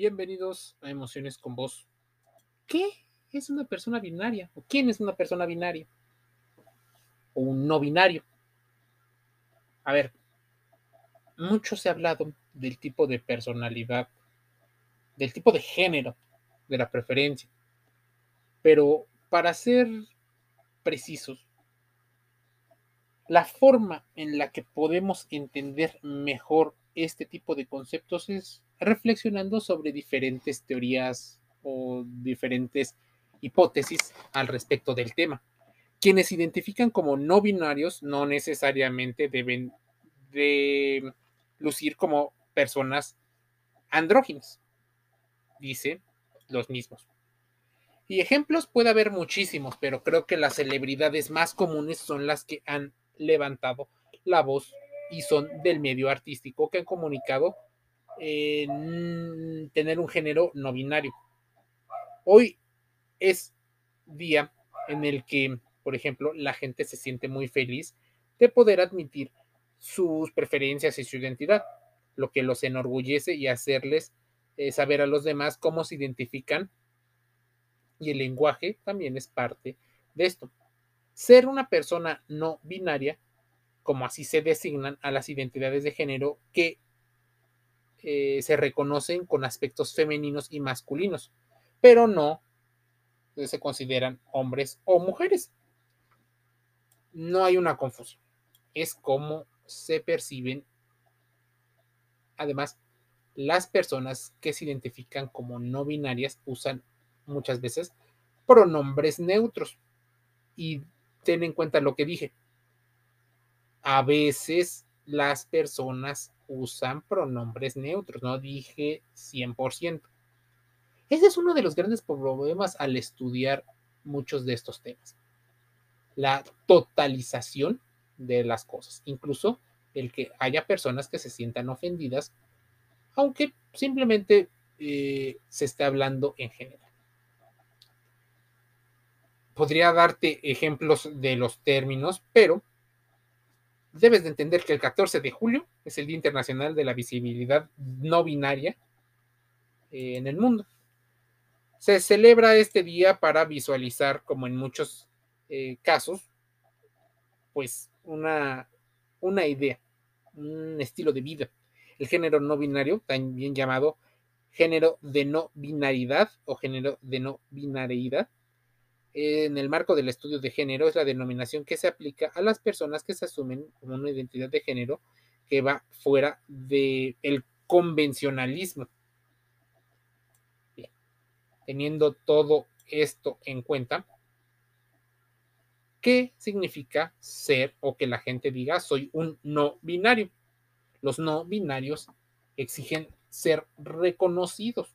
Bienvenidos a Emociones con Vos. ¿Qué es una persona binaria? ¿O quién es una persona binaria? ¿O un no binario? A ver, mucho se ha hablado del tipo de personalidad, del tipo de género, de la preferencia. Pero para ser precisos, la forma en la que podemos entender mejor este tipo de conceptos es reflexionando sobre diferentes teorías o diferentes hipótesis al respecto del tema. Quienes identifican como no binarios no necesariamente deben de lucir como personas andróginas, dice los mismos. Y ejemplos puede haber muchísimos, pero creo que las celebridades más comunes son las que han levantado la voz y son del medio artístico que han comunicado tener un género no binario. Hoy es día en el que, por ejemplo, la gente se siente muy feliz de poder admitir sus preferencias y su identidad, lo que los enorgullece y hacerles eh, saber a los demás cómo se identifican. Y el lenguaje también es parte de esto. Ser una persona no binaria, como así se designan a las identidades de género que se reconocen con aspectos femeninos y masculinos, pero no se consideran hombres o mujeres. No hay una confusión. Es como se perciben. Además, las personas que se identifican como no binarias usan muchas veces pronombres neutros. Y ten en cuenta lo que dije. A veces las personas usan pronombres neutros, no dije 100%. Ese es uno de los grandes problemas al estudiar muchos de estos temas. La totalización de las cosas, incluso el que haya personas que se sientan ofendidas, aunque simplemente eh, se esté hablando en general. Podría darte ejemplos de los términos, pero debes de entender que el 14 de julio es el Día Internacional de la Visibilidad No Binaria eh, en el mundo. Se celebra este día para visualizar, como en muchos eh, casos, pues una, una idea, un estilo de vida. El género no binario, también llamado género de no binaridad o género de no binariedad, en el marco del estudio de género es la denominación que se aplica a las personas que se asumen como una identidad de género que va fuera del convencionalismo. Bien. Teniendo todo esto en cuenta, ¿qué significa ser o que la gente diga soy un no binario? Los no binarios exigen ser reconocidos.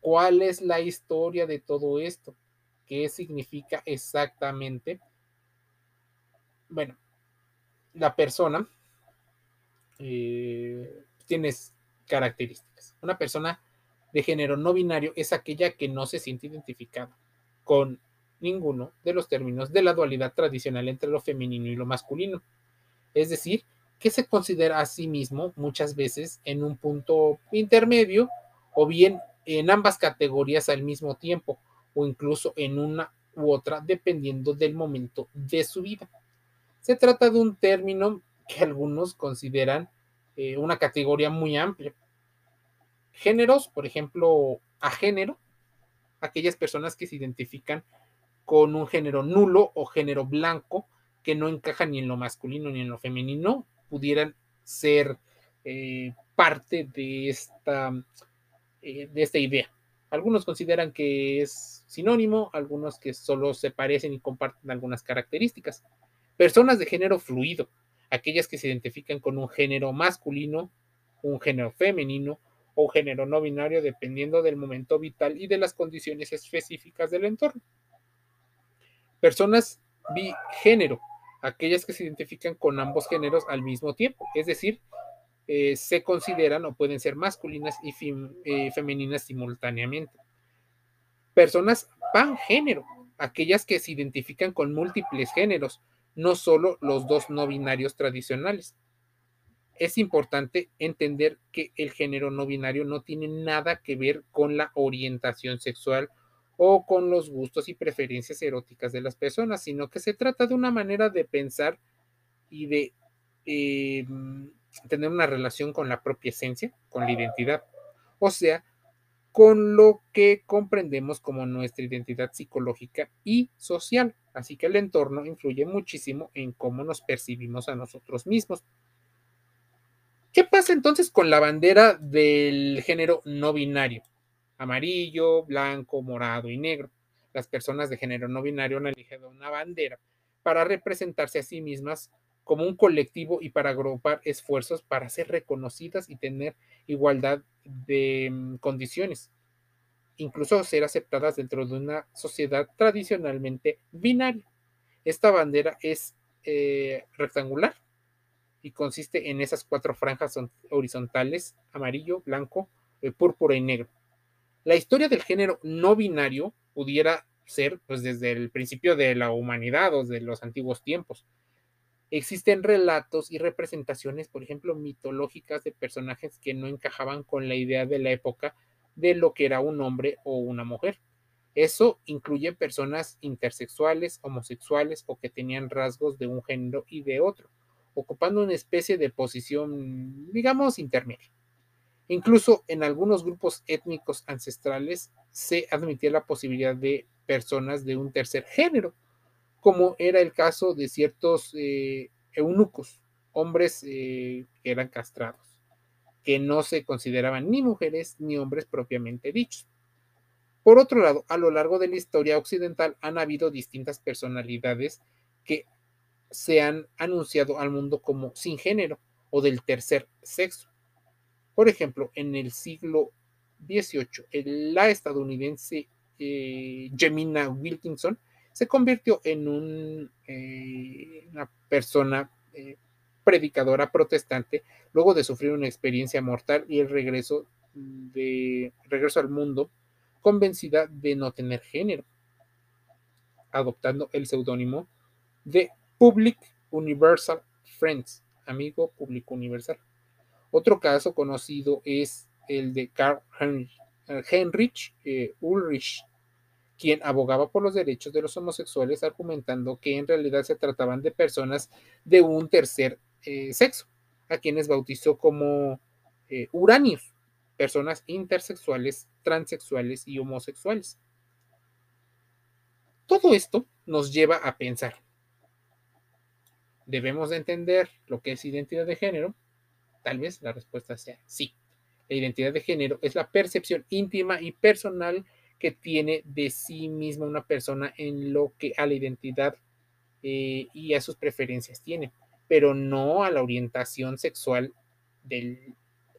¿Cuál es la historia de todo esto? Qué significa exactamente. Bueno, la persona eh, tiene características. Una persona de género no binario es aquella que no se siente identificada con ninguno de los términos de la dualidad tradicional entre lo femenino y lo masculino. Es decir, que se considera a sí mismo muchas veces en un punto intermedio o bien en ambas categorías al mismo tiempo, o incluso en una u otra dependiendo del momento de su vida. Se trata de un término que algunos consideran eh, una categoría muy amplia. Géneros, por ejemplo, a género, aquellas personas que se identifican con un género nulo o género blanco que no encajan ni en lo masculino ni en lo femenino, pudieran ser eh, parte de esta, eh, de esta idea. Algunos consideran que es sinónimo, algunos que solo se parecen y comparten algunas características. Personas de género fluido, aquellas que se identifican con un género masculino, un género femenino o un género no binario dependiendo del momento vital y de las condiciones específicas del entorno. Personas bigénero, aquellas que se identifican con ambos géneros al mismo tiempo, es decir, eh, se consideran o pueden ser masculinas y eh, femeninas simultáneamente. Personas pangénero, aquellas que se identifican con múltiples géneros, no solo los dos no binarios tradicionales. es importante entender que el género no binario no tiene nada que ver con la orientación sexual o con los gustos y preferencias eróticas de las personas, sino que se trata de una manera de pensar y de eh, tener una relación con la propia esencia, con la identidad, o sea, con lo que comprendemos como nuestra identidad psicológica y social. Así que el entorno influye muchísimo en cómo nos percibimos a nosotros mismos. ¿Qué pasa entonces con la bandera del género no binario? Amarillo, blanco, morado y negro. Las personas de género no binario han elegido una bandera para representarse a sí mismas como un colectivo y para agrupar esfuerzos para ser reconocidas y tener igualdad de mm, condiciones, incluso ser aceptadas dentro de una sociedad tradicionalmente binaria. Esta bandera es eh, rectangular y consiste en esas cuatro franjas horizontales, amarillo, blanco, eh, púrpura y negro. La historia del género no binario pudiera ser pues desde el principio de la humanidad o de los antiguos tiempos. Existen relatos y representaciones, por ejemplo, mitológicas de personajes que no encajaban con la idea de la época de lo que era un hombre o una mujer. Eso incluye personas intersexuales, homosexuales o que tenían rasgos de un género y de otro ocupando una especie de posición, digamos, intermedia. Incluso en algunos grupos étnicos ancestrales se admitía la posibilidad de personas de un tercer género, como era el caso de ciertos eh, eunucos, hombres eh, que eran castrados, que no se consideraban ni mujeres ni hombres propiamente dichos. Por otro lado, a lo largo de la historia occidental han habido distintas personalidades que se han anunciado al mundo como sin género o del tercer sexo. Por ejemplo, en el siglo XVIII, la estadounidense eh, Jemina Wilkinson se convirtió en eh, una persona eh, predicadora protestante luego de sufrir una experiencia mortal y el regreso de regreso al mundo convencida de no tener género, adoptando el seudónimo de Public Universal Friends, amigo público universal. Otro caso conocido es el de Karl Heinrich eh, Ulrich, quien abogaba por los derechos de los homosexuales, argumentando que en realidad se trataban de personas de un tercer eh, sexo, a quienes bautizó como eh, uranios, personas intersexuales, transexuales y homosexuales. Todo esto nos lleva a pensar, ¿Debemos de entender lo que es identidad de género? Tal vez la respuesta sea sí. La identidad de género es la percepción íntima y personal que tiene de sí misma una persona en lo que a la identidad eh, y a sus preferencias tiene, pero no a la orientación sexual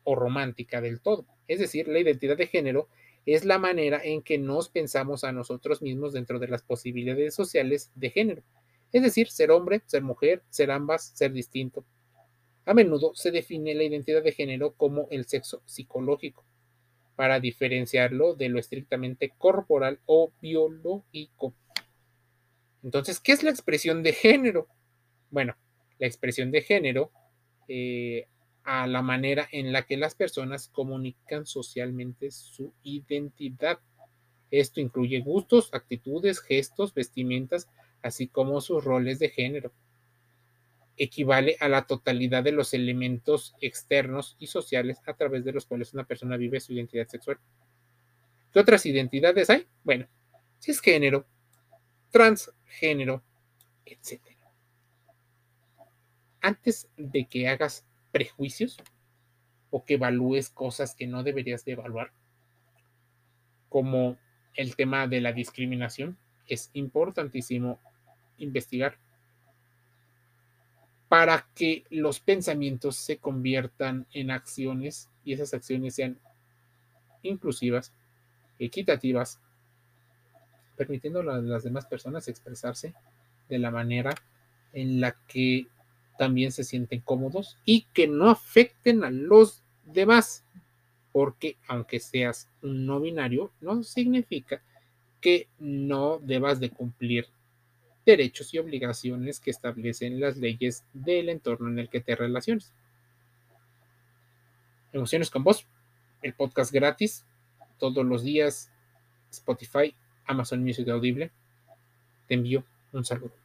o romántica del todo. Es decir, la identidad de género es la manera en que nos pensamos a nosotros mismos dentro de las posibilidades sociales de género. Es decir, ser hombre, ser mujer, ser ambas, ser distinto. A menudo se define la identidad de género como el sexo psicológico, para diferenciarlo de lo estrictamente corporal o biológico. Entonces, ¿qué es la expresión de género? Bueno, la expresión de género eh, a la manera en la que las personas comunican socialmente su identidad. Esto incluye gustos, actitudes, gestos, vestimentas, así como sus roles de género. Equivale a la totalidad de los elementos externos y sociales a través de los cuales una persona vive su identidad sexual. ¿Qué otras identidades hay? Bueno, si es género, transgénero, etc. Antes de que hagas prejuicios o que evalúes cosas que no deberías de evaluar, como el tema de la discriminación, es importantísimo investigar para que los pensamientos se conviertan en acciones y esas acciones sean inclusivas, equitativas, permitiendo a las demás personas expresarse de la manera en la que también se sienten cómodos y que no afecten a los demás, porque aunque seas no binario, no significa que no debas de cumplir derechos y obligaciones que establecen las leyes del entorno en el que te relaciones. Emociones con Voz, el podcast gratis, todos los días, Spotify, Amazon Music Audible. Te envío un saludo.